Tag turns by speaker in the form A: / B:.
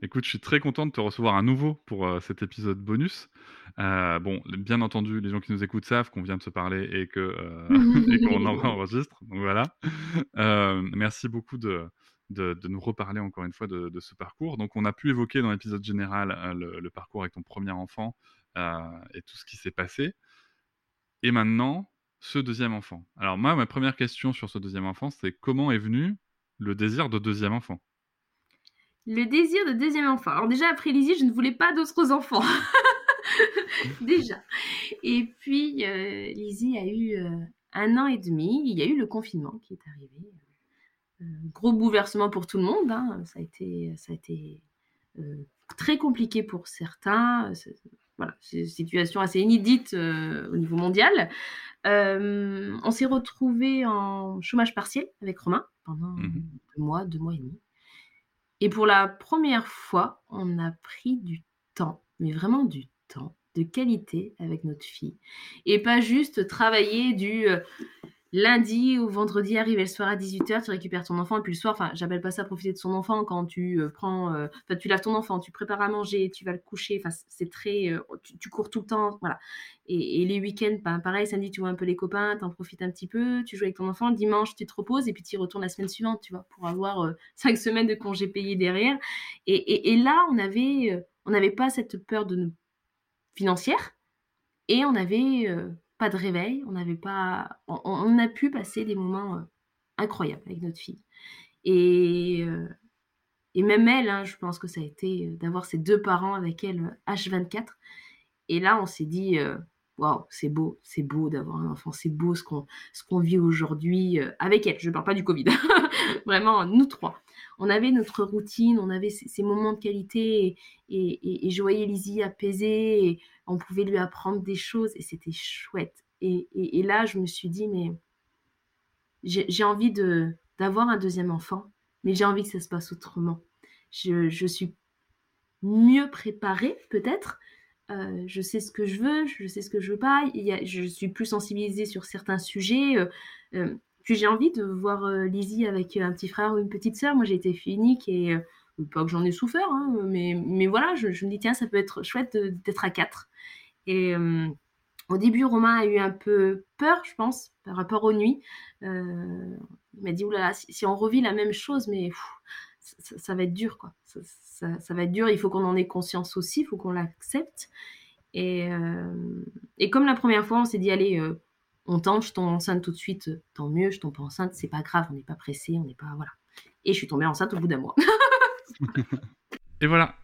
A: Écoute, je suis très content de te recevoir à nouveau pour euh, cet épisode bonus. Euh, bon, bien entendu, les gens qui nous écoutent savent qu'on vient de se parler et que euh, et qu'on en- enregistre. Donc voilà. Merci beaucoup de, de, de nous reparler encore une fois de, de ce parcours. Donc on a pu évoquer dans l'épisode général le, le parcours avec ton premier enfant et tout ce qui s'est passé. Et maintenant, ce deuxième enfant. Alors moi, ma première question sur ce deuxième enfant, c'est comment est venu le désir de deuxième enfant?
B: Le désir de deuxième enfant. Alors déjà, après Lizzie, je ne voulais pas d'autres enfants. déjà. Et puis, euh, Lizzie a eu euh, un an et demi. Il y a eu le confinement qui est arrivé. Euh, gros bouleversement pour tout le monde. hein. Ça a été, ça a été très compliqué pour certains. C'est- Voilà, c'est une situation assez inédite au niveau mondial. On s'est retrouvés en chômage partiel avec Romain pendant
A: Mhm.
B: deux mois, deux mois et demi. Et pour la première fois, on a pris du temps, mais vraiment du temps, de qualité avec notre fille. Et pas juste travailler du euh, lundi au vendredi, arriver le soir à 18h, tu récupères ton enfant, et puis le soir, enfin, j'appelle pas ça profiter de son enfant quand tu euh, prends, euh, tu laves ton enfant, tu prépares à manger, tu vas le coucher, enfin, c'est très, euh, tu, cours tout le temps, voilà. Et, les week-ends, ben, pareil, samedi, tu vois un peu les copains, t'en profites un petit peu, tu joues avec ton enfant, dimanche, tu te reposes, et puis tu retournes la semaine suivante, tu vois, pour avoir euh, cinq semaines de congés payés derrière. Et, et- là, on avait, on n'avait pas cette peur de financière, et on n'avait euh, pas de réveil, on n'avait pas, on, a pu passer des moments euh, incroyables avec notre fille. Et, euh, et même elle, hein, je pense que ça a été euh, d'avoir ses deux parents avec elle euh, H24. Et là, on s'est dit, c'est beau, c'est beau d'avoir un enfant, c'est beau ce qu'on ce qu'on vit aujourd'hui euh, avec elle. Je ne parle pas du Covid, vraiment, nous trois. On avait notre routine, on avait ces, moments de qualité et, et, je voyais Lizzie apaisée et on pouvait lui apprendre des choses et c'était chouette. Et, et- là, je me suis dit, mais j'ai j'ai envie de d'avoir un deuxième enfant, mais j'ai envie que ça se passe autrement. Je, je suis mieux préparée, peut-être. Euh, je sais ce que je veux, je sais ce que je veux pas. Je suis plus sensibilisée sur certains sujets. euh, euh, puis j'ai envie de voir euh, Lizzie avec un petit frère ou une petite sœur. Moi, j'ai été fille unique et euh, pas que j'en ai souffert, hein, mais, voilà, je, me dis, tiens, ça peut être chouette d'être à quatre. Et euh, au début, Romain a eu un peu peur, je pense, par rapport aux nuits. Euh, il m'a dit, oulala, si, on revit la même chose, mais ça, va être dur, quoi. Ça, va être dur, il faut qu'on en ait conscience aussi, il faut qu'on l'accepte. Et, euh, comme la première fois, on s'est dit, allez, euh, on tente, je tombe enceinte tout de suite, euh, tant mieux, je tombe pas enceinte, c'est pas grave, on n'est pas pressé, on n'est pas. Voilà. Et je suis tombée enceinte au bout d'un mois.
A: Et voilà,